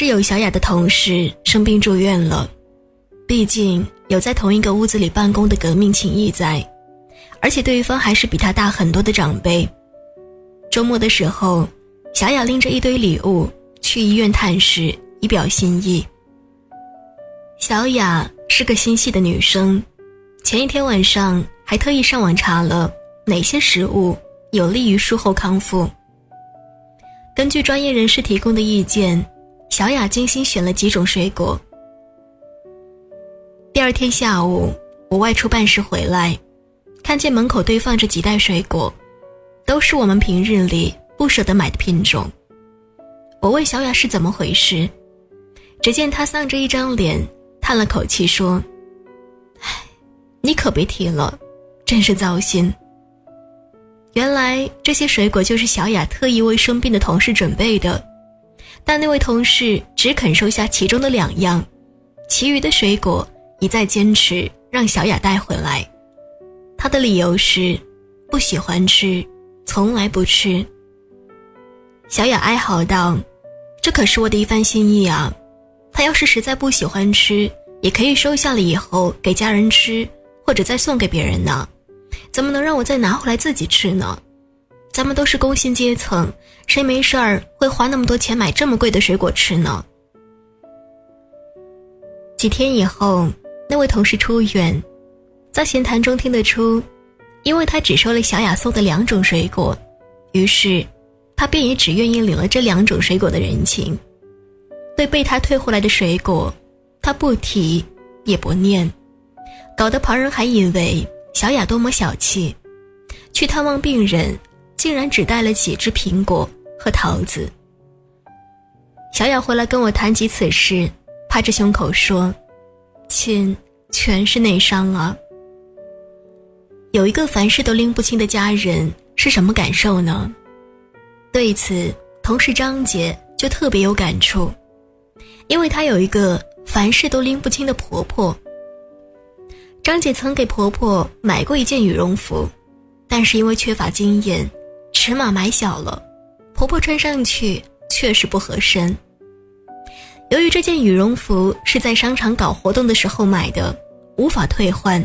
室友小雅的同事生病住院了，毕竟有在同一个屋子里办公的革命情谊在，而且对方还是比她大很多的长辈。周末的时候，小雅拎着一堆礼物去医院探视，以表心意。小雅是个心细的女生，前一天晚上还特意上网查了哪些食物有利于术后康复。根据专业人士提供的意见。小雅精心选了几种水果。第二天下午，我外出办事回来，看见门口堆放着几袋水果，都是我们平日里不舍得买的品种。我问小雅是怎么回事，只见她丧着一张脸，叹了口气说：“唉，你可别提了，真是糟心。”原来这些水果就是小雅特意为生病的同事准备的。但那位同事只肯收下其中的两样，其余的水果一再坚持让小雅带回来。他的理由是不喜欢吃，从来不吃。小雅哀嚎道：“这可是我的一番心意啊！他要是实在不喜欢吃，也可以收下了以后给家人吃，或者再送给别人呢。怎么能让我再拿回来自己吃呢？”咱们都是工薪阶层，谁没事儿会花那么多钱买这么贵的水果吃呢？几天以后，那位同事出院，在闲谈中听得出，因为他只收了小雅送的两种水果，于是他便也只愿意领了这两种水果的人情。对被他退回来的水果，他不提也不念，搞得旁人还以为小雅多么小气，去探望病人。竟然只带了几只苹果和桃子。小雅回来跟我谈及此事，拍着胸口说：“亲，全是内伤啊。”有一个凡事都拎不清的家人是什么感受呢？对此，同事张姐就特别有感触，因为她有一个凡事都拎不清的婆婆。张姐曾给婆婆买过一件羽绒服，但是因为缺乏经验。尺码买小了，婆婆穿上去确实不合身。由于这件羽绒服是在商场搞活动的时候买的，无法退换，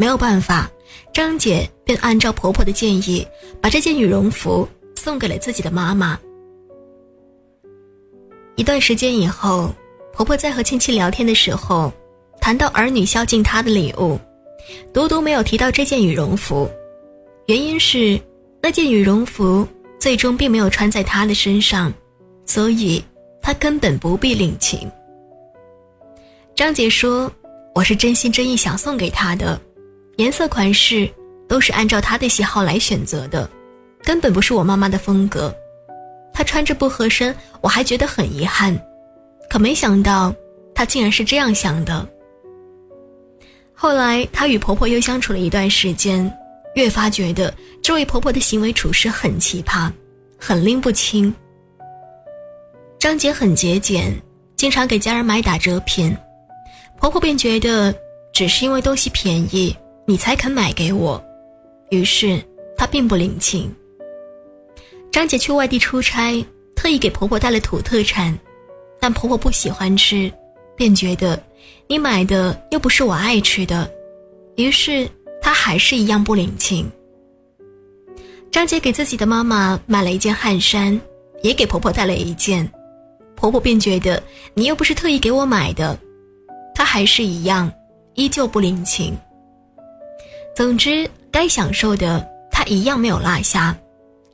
没有办法，张姐便按照婆婆的建议，把这件羽绒服送给了自己的妈妈。一段时间以后，婆婆在和亲戚聊天的时候，谈到儿女孝敬她的礼物，独独没有提到这件羽绒服，原因是。那件羽绒服最终并没有穿在她的身上，所以她根本不必领情。张姐说：“我是真心真意想送给她的，颜色款式都是按照她的喜好来选择的，根本不是我妈妈的风格。她穿着不合身，我还觉得很遗憾。可没想到她竟然是这样想的。后来她与婆婆又相处了一段时间。”越发觉得这位婆婆的行为处事很奇葩，很拎不清。张姐很节俭，经常给家人买打折品，婆婆便觉得只是因为东西便宜，你才肯买给我，于是她并不领情。张姐去外地出差，特意给婆婆带了土特产，但婆婆不喜欢吃，便觉得你买的又不是我爱吃的，于是。她还是一样不领情。张姐给自己的妈妈买了一件汗衫，也给婆婆带了一件，婆婆便觉得你又不是特意给我买的，她还是一样，依旧不领情。总之，该享受的她一样没有落下，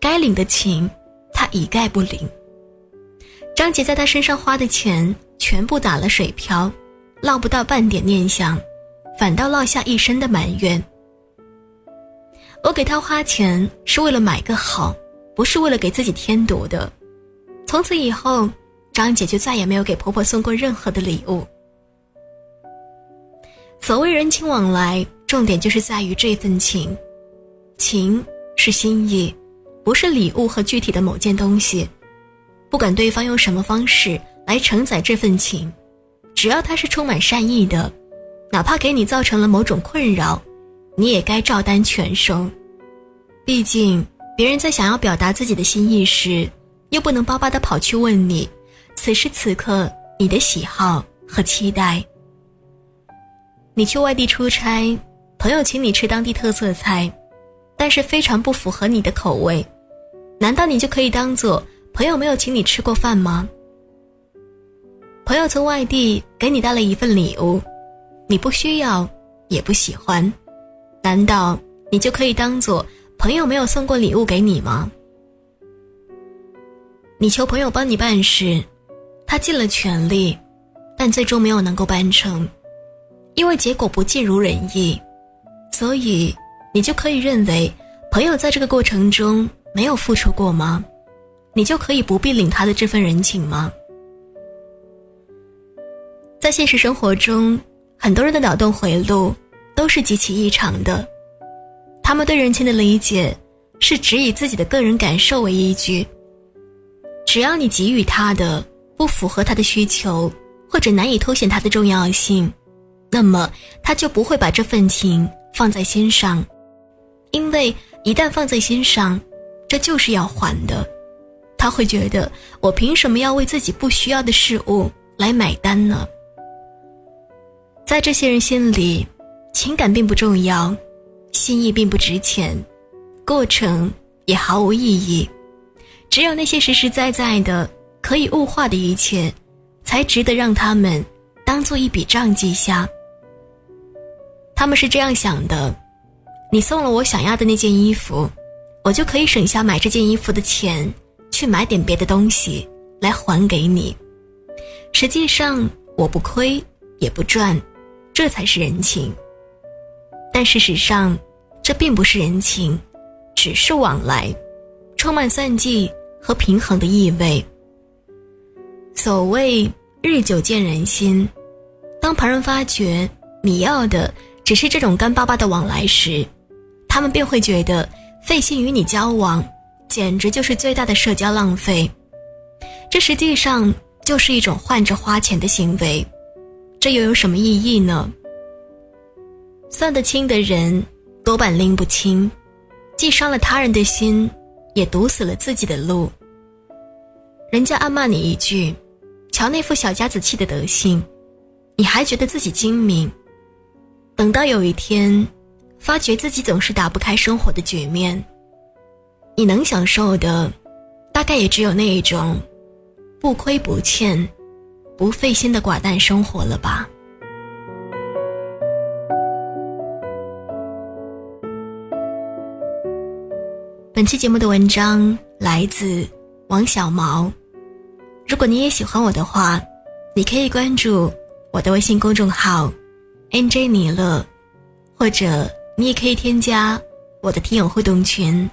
该领的情她一概不领。张姐在她身上花的钱全部打了水漂，落不到半点念想，反倒落下一身的埋怨。我给她花钱是为了买个好，不是为了给自己添堵的。从此以后，张姐就再也没有给婆婆送过任何的礼物。所谓人情往来，重点就是在于这份情，情是心意，不是礼物和具体的某件东西。不管对方用什么方式来承载这份情，只要他是充满善意的，哪怕给你造成了某种困扰。你也该照单全收，毕竟别人在想要表达自己的心意时，又不能巴巴的跑去问你，此时此刻你的喜好和期待。你去外地出差，朋友请你吃当地特色菜，但是非常不符合你的口味，难道你就可以当做朋友没有请你吃过饭吗？朋友从外地给你带了一份礼物，你不需要，也不喜欢，难道你就可以当做朋友没有送过礼物给你吗？你求朋友帮你办事，他尽了全力，但最终没有能够办成，因为结果不尽如人意，所以你就可以认为朋友在这个过程中没有付出过吗？你就可以不必领他的这份人情吗？在现实生活中，很多人的脑洞回路都是极其异常的，他们对人情的理解是只以自己的个人感受为依据。只要你给予他的不符合他的需求，或者难以凸显他的重要性，那么他就不会把这份情放在心上，因为一旦放在心上，这就是要还的。他会觉得我凭什么要为自己不需要的事物来买单呢？在这些人心里，情感并不重要，心意并不值钱，过程也毫无意义。只有那些实实在在的可以物化的一切，才值得让他们当做一笔账记下。他们是这样想的：你送了我想要的那件衣服，我就可以省下买这件衣服的钱，去买点别的东西来还给你。实际上我不亏也不赚，这才是人情。但事实上，这并不是人情，只是往来，充满算计。和平衡的意味。所谓日久见人心，当旁人发觉你要的只是这种干巴巴的往来时，他们便会觉得费心与你交往，简直就是最大的社交浪费。这实际上就是一种换着花钱的行为，这又有什么意义呢？算得清的人多半拎不清，既伤了他人的心。也堵死了自己的路。人家暗骂你一句：“瞧那副小家子气的德行”，你还觉得自己精明。等到有一天，发觉自己总是打不开生活的局面，你能享受的，大概也只有那一种不亏不欠、不费心的寡淡生活了吧。本期节目的文章来自王小毛。如果你也喜欢我的话，你可以关注我的微信公众号 “nj 米勒”，或者你也可以添加我的听友互动群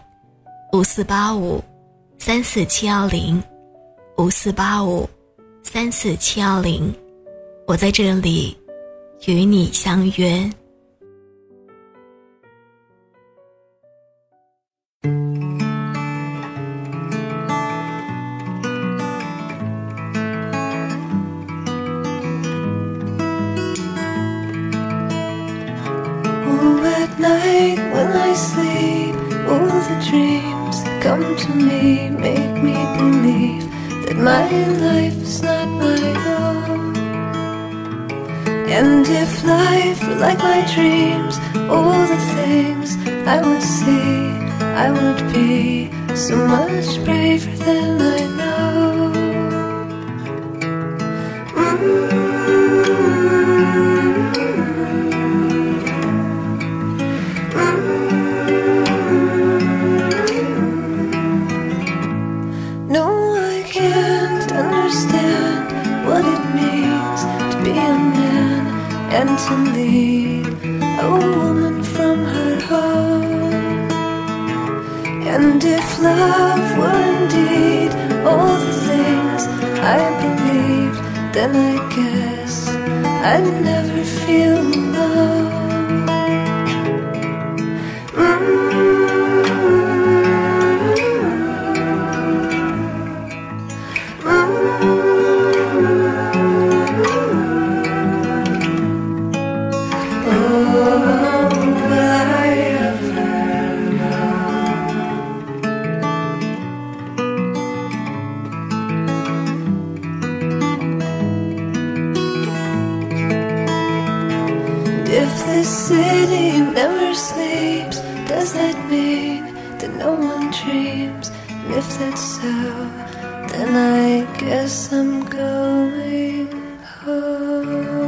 五四八五三四七幺零五四八五三四七幺零，我在这里与你相约。Come to me, make me believe that my life is not my own. And if life were like my dreams, all the things I would see, I would be so much braver than I And if love were indeed all the things I believed, then I guess I'd never feel alone. If this city never sleeps, does that mean that no one dreams? And if that's so, then I guess I'm going home.